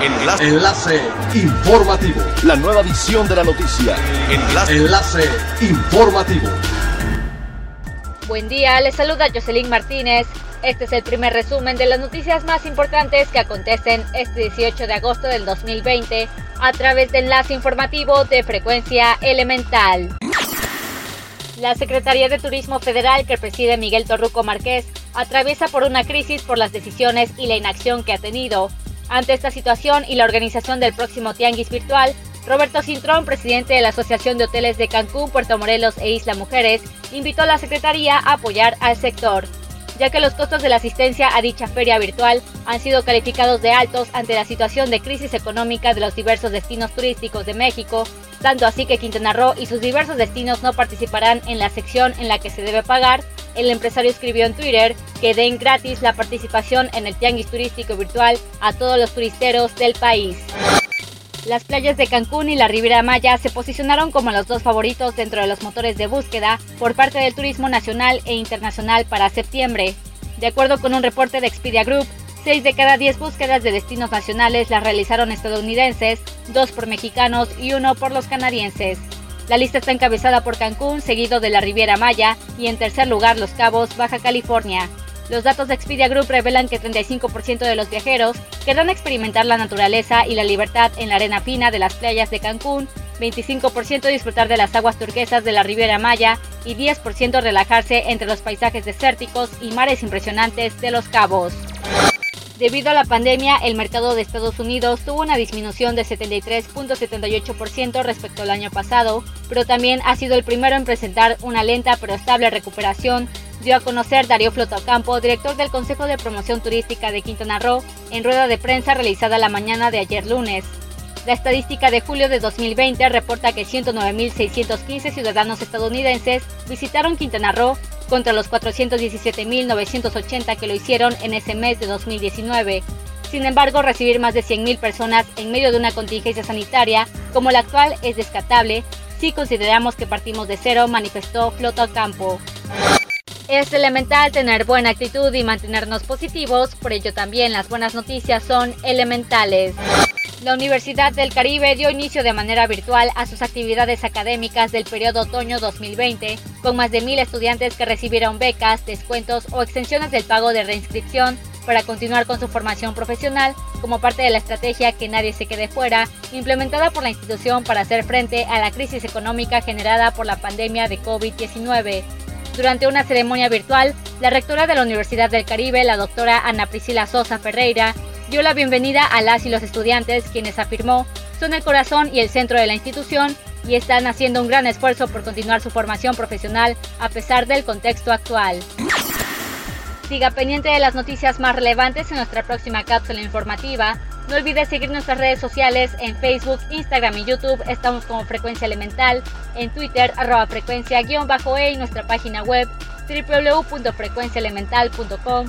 Enlace. Enlace informativo. La nueva edición de la noticia. Enlace. Enlace informativo. Buen día, les saluda Jocelyn Martínez. Este es el primer resumen de las noticias más importantes que acontecen este 18 de agosto del 2020 a través de enlace informativo de frecuencia elemental. La Secretaría de Turismo Federal que preside Miguel Torruco Márquez atraviesa por una crisis por las decisiones y la inacción que ha tenido. Ante esta situación y la organización del próximo Tianguis Virtual, Roberto Cintrón, presidente de la Asociación de Hoteles de Cancún, Puerto Morelos e Isla Mujeres, invitó a la Secretaría a apoyar al sector, ya que los costos de la asistencia a dicha feria virtual han sido calificados de altos ante la situación de crisis económica de los diversos destinos turísticos de México, tanto así que Quintana Roo y sus diversos destinos no participarán en la sección en la que se debe pagar. El empresario escribió en Twitter que den gratis la participación en el tianguis turístico virtual a todos los turisteros del país. Las playas de Cancún y la Riviera Maya se posicionaron como los dos favoritos dentro de los motores de búsqueda por parte del turismo nacional e internacional para septiembre. De acuerdo con un reporte de Expedia Group, 6 de cada 10 búsquedas de destinos nacionales las realizaron estadounidenses, 2 por mexicanos y 1 por los canadienses. La lista está encabezada por Cancún, seguido de la Riviera Maya y en tercer lugar Los Cabos, Baja California. Los datos de Expedia Group revelan que 35% de los viajeros querrán experimentar la naturaleza y la libertad en la arena fina de las playas de Cancún, 25% disfrutar de las aguas turquesas de la Riviera Maya y 10% relajarse entre los paisajes desérticos y mares impresionantes de los cabos. Debido a la pandemia, el mercado de Estados Unidos tuvo una disminución de 73.78% respecto al año pasado, pero también ha sido el primero en presentar una lenta pero estable recuperación, dio a conocer Darío Flotocampo, director del Consejo de Promoción Turística de Quintana Roo, en rueda de prensa realizada la mañana de ayer lunes. La estadística de julio de 2020 reporta que 109.615 ciudadanos estadounidenses visitaron Quintana Roo contra los 417.980 que lo hicieron en ese mes de 2019. Sin embargo, recibir más de 100.000 personas en medio de una contingencia sanitaria como la actual es descartable si consideramos que partimos de cero, manifestó Flota Campo. Es elemental tener buena actitud y mantenernos positivos, por ello también las buenas noticias son elementales. La Universidad del Caribe dio inicio de manera virtual a sus actividades académicas del periodo otoño 2020, con más de mil estudiantes que recibieron becas, descuentos o extensiones del pago de reinscripción para continuar con su formación profesional como parte de la estrategia Que nadie se quede fuera, implementada por la institución para hacer frente a la crisis económica generada por la pandemia de COVID-19. Durante una ceremonia virtual, la rectora de la Universidad del Caribe, la doctora Ana Priscila Sosa Ferreira, dio la bienvenida a las y los estudiantes, quienes afirmó son el corazón y el centro de la institución y están haciendo un gran esfuerzo por continuar su formación profesional a pesar del contexto actual. Siga pendiente de las noticias más relevantes en nuestra próxima cápsula informativa. No olvides seguir nuestras redes sociales en Facebook, Instagram y YouTube. Estamos como Frecuencia Elemental, en Twitter, arroba frecuencia-e y nuestra página web www.frecuenciaelemental.com